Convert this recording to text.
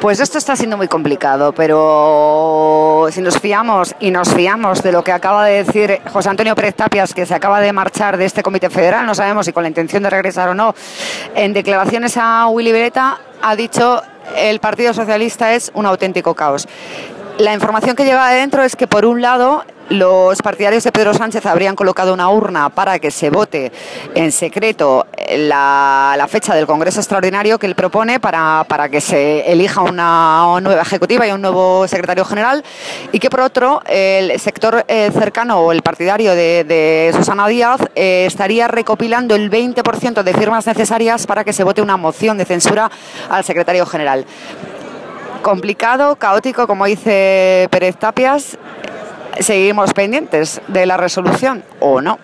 Pues esto está siendo muy complicado, pero si nos fiamos y nos fiamos de lo que acaba de decir José Antonio Pérez Tapias, que se acaba de marchar de este comité federal, no sabemos si con la intención de regresar o no, en declaraciones a Willy Beretta ha dicho el Partido Socialista es un auténtico caos. La información que llega adentro es que, por un lado, los partidarios de Pedro Sánchez habrían colocado una urna para que se vote en secreto la, fecha del Congreso Extraordinario que él propone para, que se elija una nueva ejecutiva y un nuevo secretario general y que por otro el sector eh, cercano o el partidario de, Susana Díaz eh, estaría recopilando el 20% de firmas necesarias para que se vote una moción de censura al secretario general complicado, caótico, como dice Pérez Tapias. Seguimos pendientes de la resolución o no.